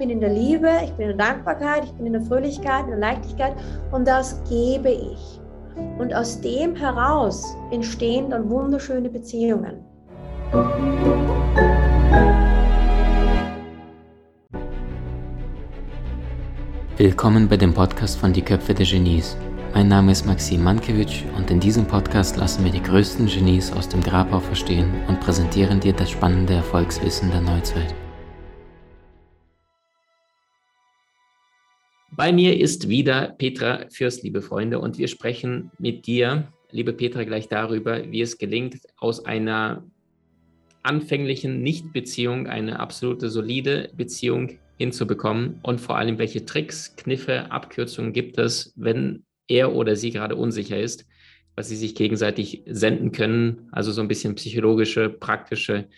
bin in der Liebe, ich bin in der Dankbarkeit, ich bin in der Fröhlichkeit, in der Leichtigkeit und das gebe ich. Und aus dem heraus entstehen dann wunderschöne Beziehungen. Willkommen bei dem Podcast von Die Köpfe der Genies. Mein Name ist Maxim Mankewitsch und in diesem Podcast lassen wir die größten Genies aus dem Grabau verstehen und präsentieren dir das spannende Erfolgswissen der Neuzeit. Bei mir ist wieder Petra Fürst, liebe Freunde, und wir sprechen mit dir, liebe Petra, gleich darüber, wie es gelingt, aus einer anfänglichen Nichtbeziehung eine absolute solide Beziehung hinzubekommen und vor allem, welche Tricks, Kniffe, Abkürzungen gibt es, wenn er oder sie gerade unsicher ist, was sie sich gegenseitig senden können. Also so ein bisschen psychologische, praktische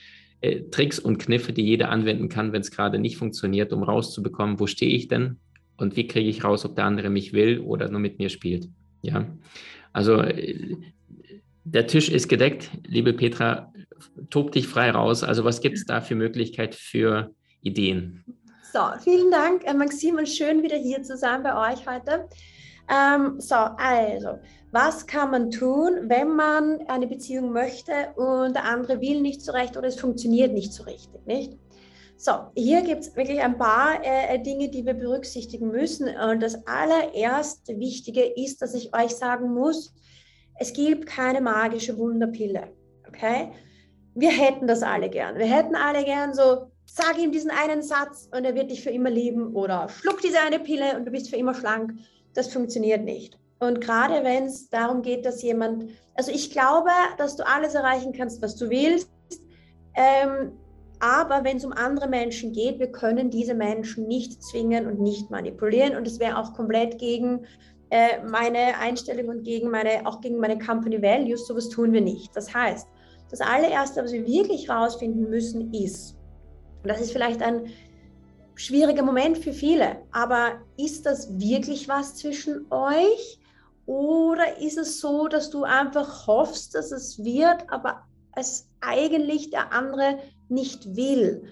äh, Tricks und Kniffe, die jeder anwenden kann, wenn es gerade nicht funktioniert, um rauszubekommen, wo stehe ich denn und wie kriege ich raus, ob der andere mich will oder nur mit mir spielt. Ja, also der Tisch ist gedeckt. Liebe Petra, tob dich frei raus. Also was gibt es da für Möglichkeit für Ideen? So, vielen Dank, äh, Maxim, und schön wieder hier zu sein bei euch heute. Ähm, so, also, was kann man tun, wenn man eine Beziehung möchte und der andere will nicht so recht oder es funktioniert nicht so richtig, nicht? So, hier gibt es wirklich ein paar äh, Dinge, die wir berücksichtigen müssen. Und das allererste Wichtige ist, dass ich euch sagen muss, es gibt keine magische Wunderpille. Okay? Wir hätten das alle gern. Wir hätten alle gern so, sag ihm diesen einen Satz und er wird dich für immer lieben oder schluck diese eine Pille und du bist für immer schlank das funktioniert nicht. Und gerade wenn es darum geht, dass jemand, also ich glaube, dass du alles erreichen kannst, was du willst. Ähm, aber wenn es um andere Menschen geht, wir können diese Menschen nicht zwingen und nicht manipulieren. Und es wäre auch komplett gegen äh, meine Einstellung und gegen meine, auch gegen meine Company Values. Sowas tun wir nicht. Das heißt, das allererste, was wir wirklich rausfinden müssen, ist, und das ist vielleicht ein schwieriger Moment für viele. Aber ist das wirklich was zwischen euch? Oder ist es so, dass du einfach hoffst, dass es wird, aber es eigentlich der andere nicht will?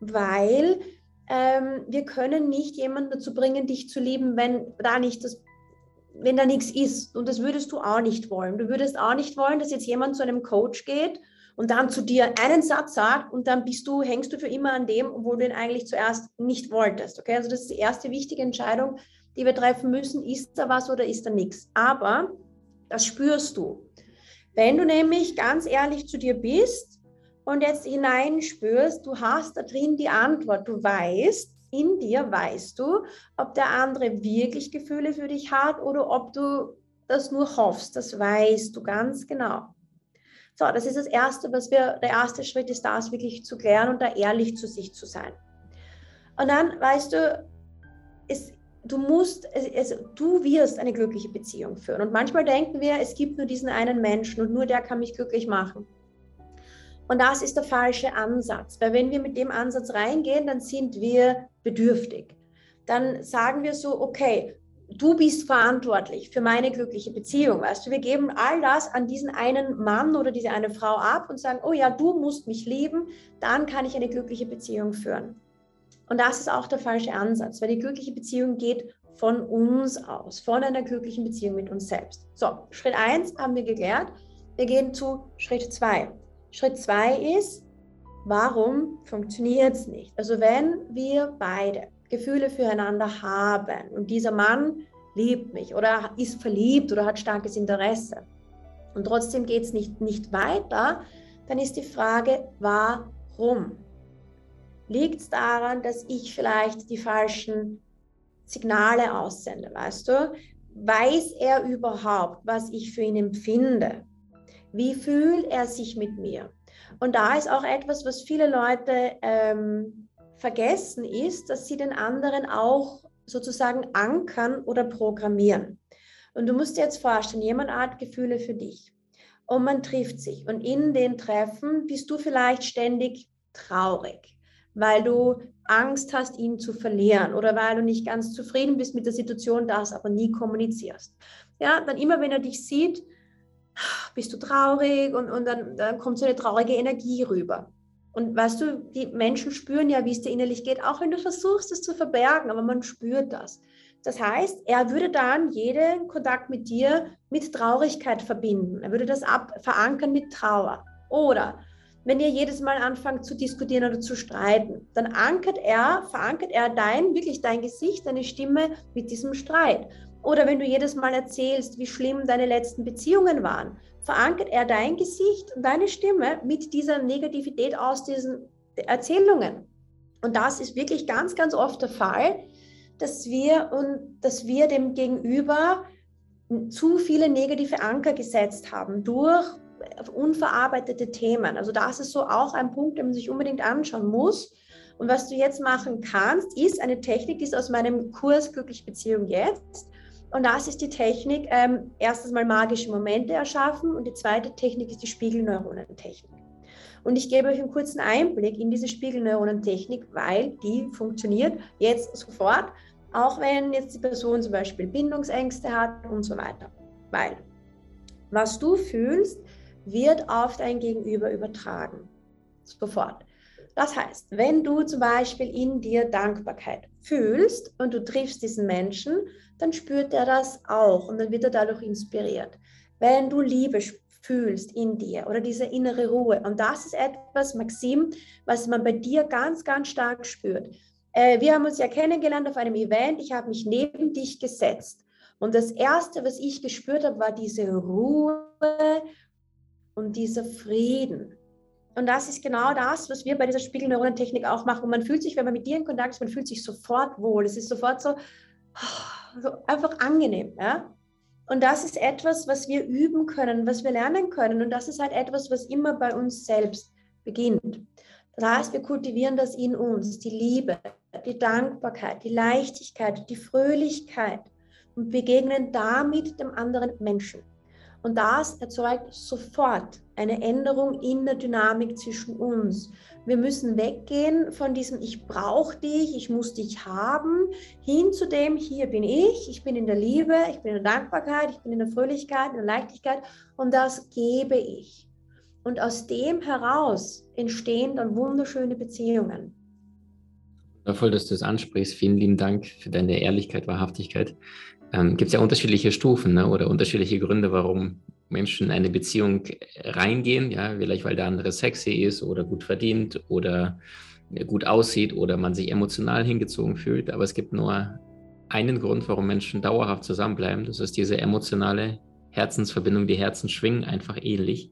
Weil ähm, wir können nicht jemanden dazu bringen, dich zu lieben, wenn da nicht das wenn da nichts ist. Und das würdest du auch nicht wollen. Du würdest auch nicht wollen, dass jetzt jemand zu einem Coach geht und dann zu dir einen Satz sagt und dann bist du, hängst du für immer an dem, obwohl du ihn eigentlich zuerst nicht wolltest. Okay, also das ist die erste wichtige Entscheidung, die wir treffen müssen. Ist da was oder ist da nichts? Aber das spürst du. Wenn du nämlich ganz ehrlich zu dir bist und jetzt hineinspürst, du hast da drin die Antwort, du weißt, in dir weißt du, ob der andere wirklich Gefühle für dich hat oder ob du das nur hoffst. Das weißt du ganz genau. So, das ist das Erste, was wir, der erste Schritt ist, das wirklich zu klären und da ehrlich zu sich zu sein. Und dann, weißt du, es, du musst, es, du wirst eine glückliche Beziehung führen. Und manchmal denken wir, es gibt nur diesen einen Menschen und nur der kann mich glücklich machen. Und das ist der falsche Ansatz, weil wenn wir mit dem Ansatz reingehen, dann sind wir bedürftig. Dann sagen wir so, okay, du bist verantwortlich für meine glückliche Beziehung. Weißt du, wir geben all das an diesen einen Mann oder diese eine Frau ab und sagen, oh ja, du musst mich lieben, dann kann ich eine glückliche Beziehung führen. Und das ist auch der falsche Ansatz, weil die glückliche Beziehung geht von uns aus, von einer glücklichen Beziehung mit uns selbst. So, Schritt 1 haben wir geklärt. Wir gehen zu Schritt 2. Schritt 2 ist, warum funktioniert es nicht? Also wenn wir beide Gefühle füreinander haben und dieser Mann liebt mich oder ist verliebt oder hat starkes Interesse und trotzdem geht es nicht, nicht weiter, dann ist die Frage, warum? Liegt es daran, dass ich vielleicht die falschen Signale aussende, weißt du? Weiß er überhaupt, was ich für ihn empfinde? Wie fühlt er sich mit mir? Und da ist auch etwas, was viele Leute ähm, vergessen ist, dass sie den anderen auch sozusagen ankern oder programmieren. Und du musst dir jetzt vorstellen, jemand hat Gefühle für dich und man trifft sich und in den Treffen bist du vielleicht ständig traurig, weil du Angst hast, ihn zu verlieren oder weil du nicht ganz zufrieden bist mit der Situation, das aber nie kommunizierst. Ja, dann immer, wenn er dich sieht, bist du traurig und, und dann, dann kommt so eine traurige Energie rüber. Und weißt du, die Menschen spüren ja, wie es dir innerlich geht, auch wenn du versuchst, es zu verbergen, aber man spürt das. Das heißt, er würde dann jeden Kontakt mit dir mit Traurigkeit verbinden. Er würde das ab verankern mit Trauer. Oder wenn ihr jedes Mal anfangt zu diskutieren oder zu streiten, dann ankert er, verankert er dein, wirklich dein Gesicht, deine Stimme mit diesem Streit. Oder wenn du jedes Mal erzählst, wie schlimm deine letzten Beziehungen waren, verankert er dein Gesicht und deine Stimme mit dieser Negativität aus diesen Erzählungen. Und das ist wirklich ganz, ganz oft der Fall, dass wir und dass wir dem Gegenüber zu viele negative Anker gesetzt haben durch unverarbeitete Themen. Also das ist so auch ein Punkt, den man sich unbedingt anschauen muss. Und was du jetzt machen kannst, ist eine Technik, die ist aus meinem Kurs Glückliche Beziehung jetzt. Und das ist die Technik, ähm, erstens mal magische Momente erschaffen und die zweite Technik ist die Spiegelneuronentechnik. Und ich gebe euch einen kurzen Einblick in diese Spiegelneuronentechnik, weil die funktioniert jetzt sofort, auch wenn jetzt die Person zum Beispiel Bindungsängste hat und so weiter. Weil was du fühlst, wird auf dein Gegenüber übertragen. Sofort. Das heißt, wenn du zum Beispiel in dir Dankbarkeit fühlst und du triffst diesen Menschen, dann spürt er das auch und dann wird er dadurch inspiriert. Wenn du Liebe fühlst in dir oder diese innere Ruhe, und das ist etwas, Maxim, was man bei dir ganz, ganz stark spürt. Äh, wir haben uns ja kennengelernt auf einem Event, ich habe mich neben dich gesetzt. Und das Erste, was ich gespürt habe, war diese Ruhe und dieser Frieden. Und das ist genau das, was wir bei dieser Spiegelneuronentechnik auch machen. Und man fühlt sich, wenn man mit dir in Kontakt ist, man fühlt sich sofort wohl. Es ist sofort so, so einfach angenehm. Ja? Und das ist etwas, was wir üben können, was wir lernen können. Und das ist halt etwas, was immer bei uns selbst beginnt. Das heißt, wir kultivieren das in uns, die Liebe, die Dankbarkeit, die Leichtigkeit, die Fröhlichkeit und begegnen damit dem anderen Menschen. Und das erzeugt sofort eine Änderung in der Dynamik zwischen uns. Wir müssen weggehen von diesem Ich brauche dich, ich muss dich haben, hin zu dem Hier bin ich, ich bin in der Liebe, ich bin in der Dankbarkeit, ich bin in der Fröhlichkeit, in der Leichtigkeit und das gebe ich. Und aus dem heraus entstehen dann wunderschöne Beziehungen. Voll, dass du es ansprichst. Vielen lieben Dank für deine Ehrlichkeit, Wahrhaftigkeit ähm, gibt es ja unterschiedliche Stufen ne, oder unterschiedliche Gründe, warum Menschen in eine Beziehung reingehen. Ja, vielleicht weil der andere sexy ist oder gut verdient oder gut aussieht oder man sich emotional hingezogen fühlt. Aber es gibt nur einen Grund, warum Menschen dauerhaft zusammenbleiben. Das ist diese emotionale Herzensverbindung. Die Herzen schwingen einfach ähnlich.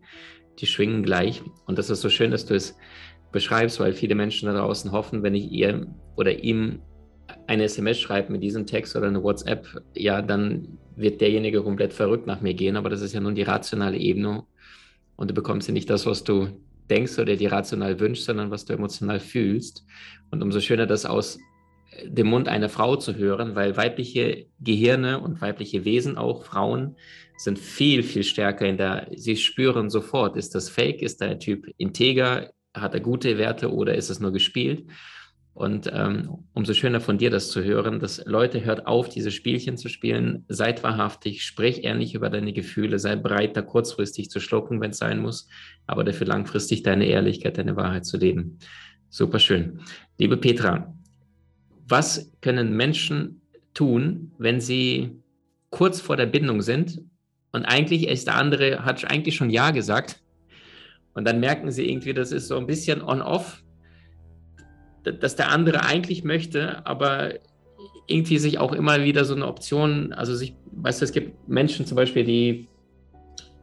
Die schwingen gleich. Und das ist so schön, dass du es beschreibst, weil viele Menschen da draußen hoffen, wenn ich ihr oder ihm eine SMS schreibt mit diesem Text oder eine WhatsApp, ja, dann wird derjenige komplett verrückt nach mir gehen, aber das ist ja nun die rationale Ebene und du bekommst ja nicht das, was du denkst oder dir rational wünschst, sondern was du emotional fühlst. Und umso schöner das aus dem Mund einer Frau zu hören, weil weibliche Gehirne und weibliche Wesen, auch Frauen, sind viel, viel stärker in der, sie spüren sofort, ist das fake, ist der Typ integer, hat er gute Werte oder ist es nur gespielt? Und ähm, umso schöner von dir das zu hören, dass Leute hört auf, diese Spielchen zu spielen, seid wahrhaftig, sprich ehrlich über deine Gefühle, sei bereit, da kurzfristig zu schlucken, wenn es sein muss, aber dafür langfristig deine Ehrlichkeit, deine Wahrheit zu leben. Super schön. Liebe Petra, was können Menschen tun, wenn sie kurz vor der Bindung sind und eigentlich ist der andere, hat eigentlich schon Ja gesagt und dann merken sie irgendwie, das ist so ein bisschen on-off dass der andere eigentlich möchte, aber irgendwie sich auch immer wieder so eine Option, also sich, weißt du, es gibt Menschen zum Beispiel, die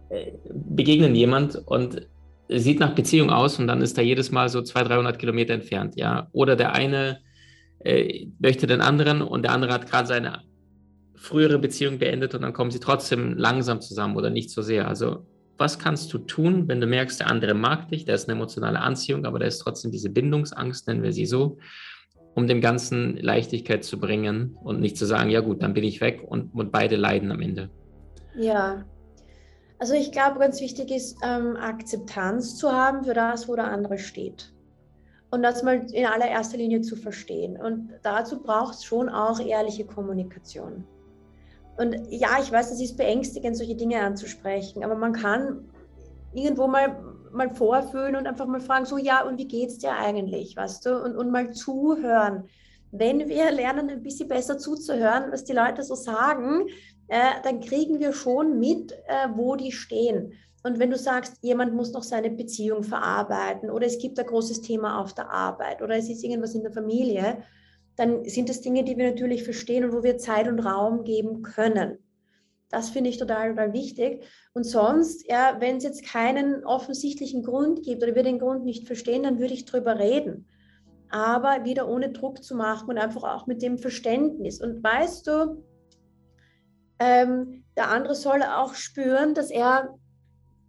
äh, begegnen jemand und sieht nach Beziehung aus und dann ist er jedes Mal so 200, 300 Kilometer entfernt, ja. Oder der eine äh, möchte den anderen und der andere hat gerade seine frühere Beziehung beendet und dann kommen sie trotzdem langsam zusammen oder nicht so sehr. Also was kannst du tun, wenn du merkst, der andere mag dich, der ist eine emotionale Anziehung, aber da ist trotzdem diese Bindungsangst, nennen wir sie so, um dem Ganzen Leichtigkeit zu bringen und nicht zu sagen, ja gut, dann bin ich weg und, und beide leiden am Ende. Ja, also ich glaube, ganz wichtig ist, ähm, Akzeptanz zu haben für das, wo der andere steht. Und das mal in allererster Linie zu verstehen. Und dazu braucht es schon auch ehrliche Kommunikation. Und ja, ich weiß, es ist beängstigend, solche Dinge anzusprechen, aber man kann irgendwo mal mal vorfühlen und einfach mal fragen, so ja, und wie geht's dir eigentlich, weißt du? Und, und mal zuhören. Wenn wir lernen, ein bisschen besser zuzuhören, was die Leute so sagen, äh, dann kriegen wir schon mit, äh, wo die stehen. Und wenn du sagst, jemand muss noch seine Beziehung verarbeiten oder es gibt ein großes Thema auf der Arbeit oder es ist irgendwas in der Familie, dann sind das Dinge, die wir natürlich verstehen und wo wir Zeit und Raum geben können. Das finde ich total, total wichtig. Und sonst, ja, wenn es jetzt keinen offensichtlichen Grund gibt oder wir den Grund nicht verstehen, dann würde ich drüber reden. Aber wieder ohne Druck zu machen und einfach auch mit dem Verständnis. Und weißt du, ähm, der andere soll auch spüren, dass er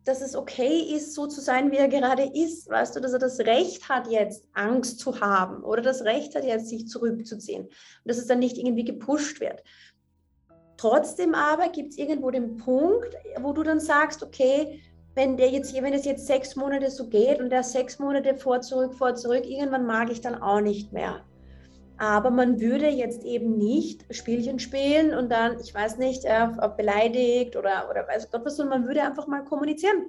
dass es okay ist, so zu sein, wie er gerade ist. Weißt du, dass er das Recht hat, jetzt Angst zu haben oder das Recht hat, jetzt sich zurückzuziehen. Und dass es dann nicht irgendwie gepusht wird. Trotzdem aber gibt es irgendwo den Punkt, wo du dann sagst, okay, wenn der jetzt, wenn es jetzt sechs Monate so geht und der sechs Monate vor, zurück, vor, zurück, irgendwann mag ich dann auch nicht mehr. Aber man würde jetzt eben nicht Spielchen spielen und dann, ich weiß nicht, äh, beleidigt oder, oder weiß Gott was, sondern man würde einfach mal kommunizieren.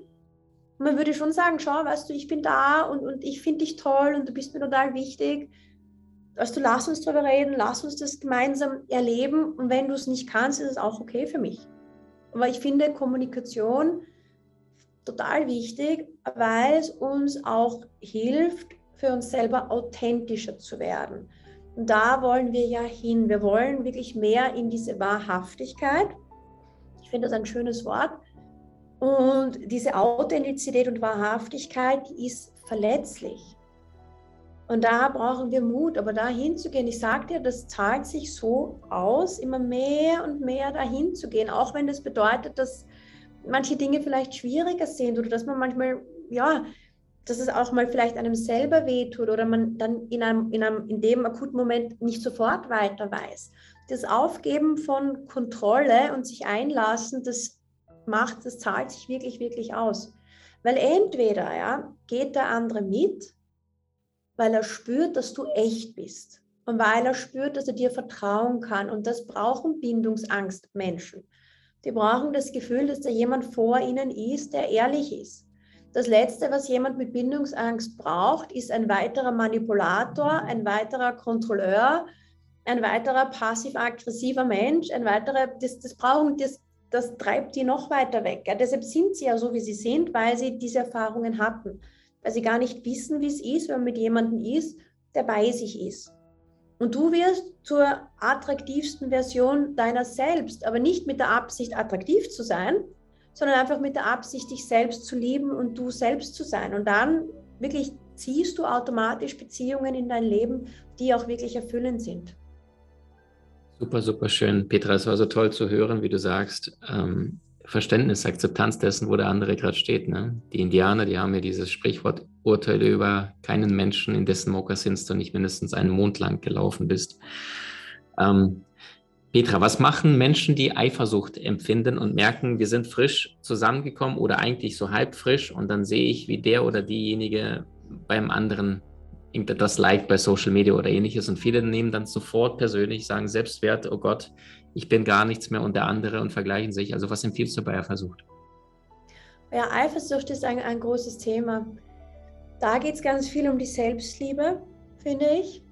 man würde schon sagen, schau, weißt du, ich bin da und, und ich finde dich toll und du bist mir total wichtig. Weißt du, lass uns darüber reden, lass uns das gemeinsam erleben und wenn du es nicht kannst, ist es auch okay für mich. Aber ich finde Kommunikation total wichtig, weil es uns auch hilft, für uns selber authentischer zu werden. Und da wollen wir ja hin. Wir wollen wirklich mehr in diese Wahrhaftigkeit. Ich finde das ein schönes Wort. Und diese Authentizität und Wahrhaftigkeit, ist verletzlich. Und da brauchen wir Mut, aber da hinzugehen. Ich sage dir, das zahlt sich so aus, immer mehr und mehr dahin zu gehen, auch wenn das bedeutet, dass manche Dinge vielleicht schwieriger sind oder dass man manchmal ja dass es auch mal vielleicht einem selber wehtut oder man dann in, einem, in, einem, in dem akuten Moment nicht sofort weiter weiß. Das Aufgeben von Kontrolle und sich einlassen, das macht, das zahlt sich wirklich, wirklich aus. Weil entweder ja, geht der andere mit, weil er spürt, dass du echt bist und weil er spürt, dass er dir vertrauen kann. Und das brauchen Bindungsangstmenschen. Die brauchen das Gefühl, dass da jemand vor ihnen ist, der ehrlich ist das Letzte, was jemand mit Bindungsangst braucht, ist ein weiterer Manipulator, ein weiterer Kontrolleur, ein weiterer passiv-aggressiver Mensch, ein weiterer, das, das brauchen, das, das treibt die noch weiter weg. Ja. Deshalb sind sie ja so, wie sie sind, weil sie diese Erfahrungen hatten, weil sie gar nicht wissen, wie es ist, wenn man mit jemandem ist, der bei sich ist. Und du wirst zur attraktivsten Version deiner selbst, aber nicht mit der Absicht, attraktiv zu sein, sondern einfach mit der Absicht, dich selbst zu lieben und du selbst zu sein. Und dann wirklich ziehst du automatisch Beziehungen in dein Leben, die auch wirklich erfüllend sind. Super, super schön. Petra, es war so toll zu hören, wie du sagst. Ähm, Verständnis, Akzeptanz dessen, wo der andere gerade steht. Ne? Die Indianer, die haben ja dieses Sprichwort, urteile über keinen Menschen, in dessen Mokassins du nicht mindestens einen Mond lang gelaufen bist. Ähm, Petra, was machen Menschen, die Eifersucht empfinden und merken, wir sind frisch zusammengekommen oder eigentlich so halb frisch und dann sehe ich, wie der oder diejenige beim anderen das liked bei Social Media oder ähnliches und viele nehmen dann sofort persönlich, sagen Selbstwert, oh Gott, ich bin gar nichts mehr und der andere und vergleichen sich. Also was empfiehlst du bei Eifersucht? Ja, Eifersucht ist ein, ein großes Thema. Da geht es ganz viel um die Selbstliebe, finde ich.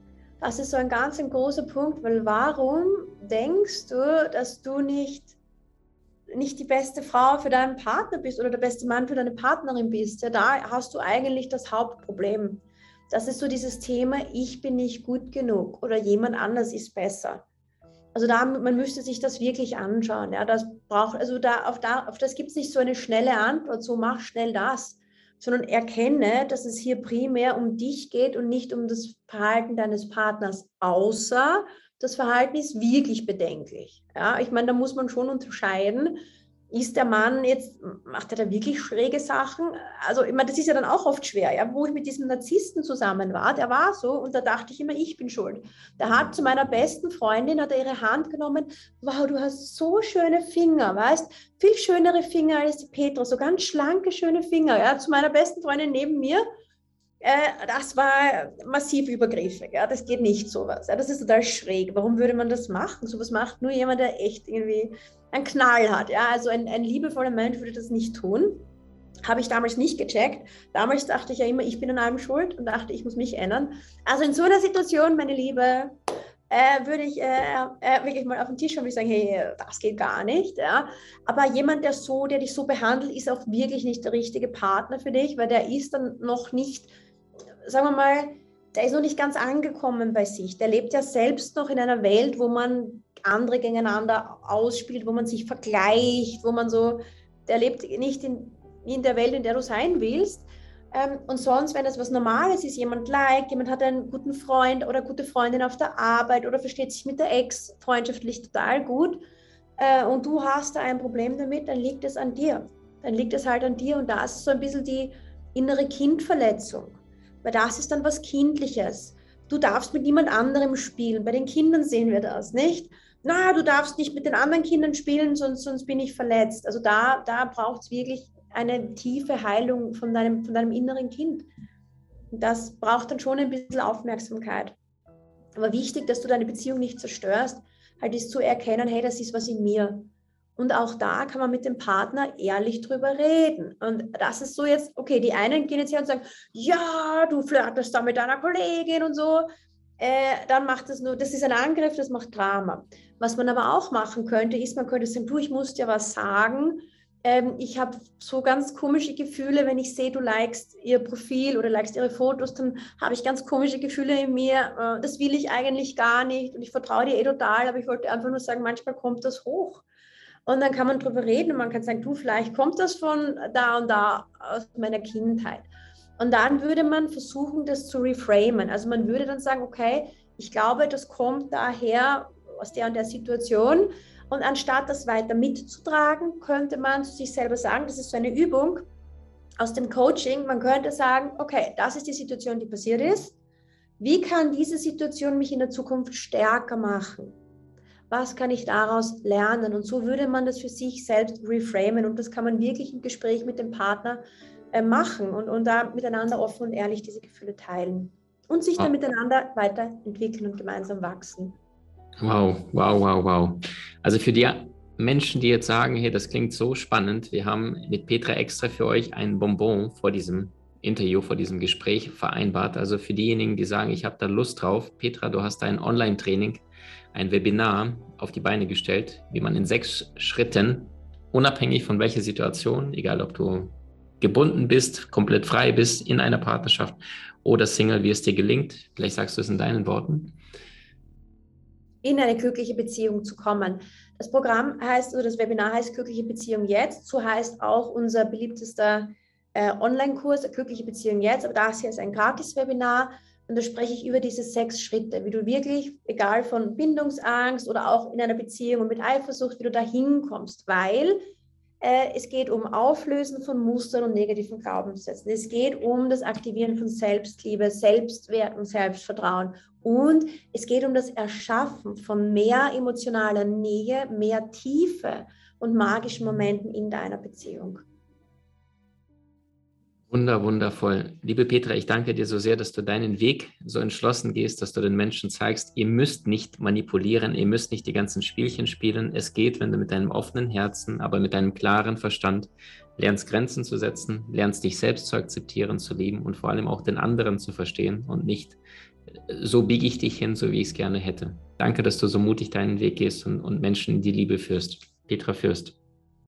Das ist so ein ganz ein großer Punkt, weil warum denkst du, dass du nicht, nicht die beste Frau für deinen Partner bist oder der beste Mann für deine Partnerin bist? Ja, da hast du eigentlich das Hauptproblem. Das ist so dieses Thema, ich bin nicht gut genug oder jemand anders ist besser. Also da, man müsste sich das wirklich anschauen. Ja, das braucht, also da, auf, da, auf das gibt es nicht so eine schnelle Antwort, so mach schnell das sondern erkenne, dass es hier primär um dich geht und nicht um das Verhalten deines Partners, außer das Verhalten ist wirklich bedenklich. Ja, ich meine, da muss man schon unterscheiden, ist der Mann jetzt, macht er da wirklich schräge Sachen? Also, ich meine, das ist ja dann auch oft schwer, ja, wo ich mit diesem Narzissten zusammen war, der war so und da dachte ich immer, ich bin schuld. Der hat zu meiner besten Freundin, hat er ihre Hand genommen, wow, du hast so schöne Finger, weißt, viel schönere Finger als die Petra, so ganz schlanke, schöne Finger, ja, zu meiner besten Freundin neben mir. Äh, das war massiv übergriffig. Ja, das geht nicht sowas. Ja, das ist total schräg. Warum würde man das machen? Sowas macht nur jemand, der echt irgendwie einen Knall hat. Ja, also ein, ein liebevoller Mensch würde das nicht tun. Habe ich damals nicht gecheckt. Damals dachte ich ja immer, ich bin an allem schuld und dachte, ich muss mich ändern. Also in so einer Situation, meine Liebe, äh, würde ich äh, äh, wirklich mal auf den Tisch schauen und sagen, hey, das geht gar nicht. Ja? Aber jemand, der so, der dich so behandelt, ist auch wirklich nicht der richtige Partner für dich, weil der ist dann noch nicht, sagen wir mal, der ist noch nicht ganz angekommen bei sich. Der lebt ja selbst noch in einer Welt, wo man andere gegeneinander ausspielt, wo man sich vergleicht, wo man so, der lebt nicht in, in der Welt, in der du sein willst. Ähm, und sonst, wenn das was Normales ist, jemand liked, jemand hat einen guten Freund oder gute Freundin auf der Arbeit oder versteht sich mit der Ex freundschaftlich total gut äh, und du hast da ein Problem damit, dann liegt es an dir. Dann liegt es halt an dir und da ist so ein bisschen die innere Kindverletzung. Weil das ist dann was Kindliches. Du darfst mit niemand anderem spielen. Bei den Kindern sehen wir das, nicht? Na, du darfst nicht mit den anderen Kindern spielen, sonst, sonst bin ich verletzt. Also da, da braucht es wirklich eine tiefe Heilung von deinem, von deinem inneren Kind. das braucht dann schon ein bisschen Aufmerksamkeit. Aber wichtig, dass du deine Beziehung nicht zerstörst, halt ist zu erkennen, hey, das ist was in mir. Und auch da kann man mit dem Partner ehrlich drüber reden. Und das ist so jetzt, okay, die einen gehen jetzt her und sagen, ja, du flirtest da mit deiner Kollegin und so. Äh, dann macht das nur, das ist ein Angriff, das macht Drama. Was man aber auch machen könnte, ist, man könnte sagen, du, ich muss dir was sagen, ähm, ich habe so ganz komische Gefühle, wenn ich sehe, du likest ihr Profil oder likest ihre Fotos, dann habe ich ganz komische Gefühle in mir. Äh, das will ich eigentlich gar nicht und ich vertraue dir eh total, aber ich wollte einfach nur sagen, manchmal kommt das hoch. Und dann kann man darüber reden und man kann sagen, du, vielleicht kommt das von da und da aus meiner Kindheit. Und dann würde man versuchen, das zu reframen. Also man würde dann sagen, okay, ich glaube, das kommt daher aus der und der Situation und anstatt das weiter mitzutragen, könnte man zu sich selber sagen, das ist so eine Übung aus dem Coaching, man könnte sagen, okay, das ist die Situation, die passiert ist. Wie kann diese Situation mich in der Zukunft stärker machen? Was kann ich daraus lernen? Und so würde man das für sich selbst reframen. Und das kann man wirklich im Gespräch mit dem Partner äh, machen und, und da miteinander offen und ehrlich diese Gefühle teilen. Und sich dann miteinander weiterentwickeln und gemeinsam wachsen. Wow, wow, wow, wow. Also für die Menschen, die jetzt sagen, hey, das klingt so spannend, wir haben mit Petra extra für euch ein Bonbon vor diesem Interview, vor diesem Gespräch vereinbart. Also für diejenigen, die sagen, ich habe da Lust drauf, Petra, du hast ein Online-Training, ein Webinar auf die Beine gestellt, wie man in sechs Schritten, unabhängig von welcher Situation, egal ob du gebunden bist, komplett frei bist in einer Partnerschaft oder Single, wie es dir gelingt, vielleicht sagst du es in deinen Worten, in eine glückliche Beziehung zu kommen. Das Programm heißt, oder das Webinar heißt Glückliche Beziehung jetzt. So heißt auch unser beliebtester äh, Online-Kurs Glückliche Beziehung jetzt. Aber das hier ist ein Gratis-Webinar. Und da spreche ich über diese sechs Schritte, wie du wirklich, egal von Bindungsangst oder auch in einer Beziehung und mit Eifersucht, wie du da hinkommst. Weil äh, es geht um Auflösen von Mustern und negativen Glaubenssätzen. Es geht um das Aktivieren von Selbstliebe, Selbstwert und Selbstvertrauen. Und es geht um das Erschaffen von mehr emotionaler Nähe, mehr Tiefe und magischen Momenten in deiner Beziehung. Wunder, wundervoll. Liebe Petra, ich danke dir so sehr, dass du deinen Weg so entschlossen gehst, dass du den Menschen zeigst, ihr müsst nicht manipulieren, ihr müsst nicht die ganzen Spielchen spielen. Es geht, wenn du mit deinem offenen Herzen, aber mit deinem klaren Verstand lernst Grenzen zu setzen, lernst dich selbst zu akzeptieren, zu lieben und vor allem auch den anderen zu verstehen und nicht so biege ich dich hin, so wie ich es gerne hätte. Danke, dass du so mutig deinen Weg gehst und, und Menschen in die Liebe führst. Petra Fürst.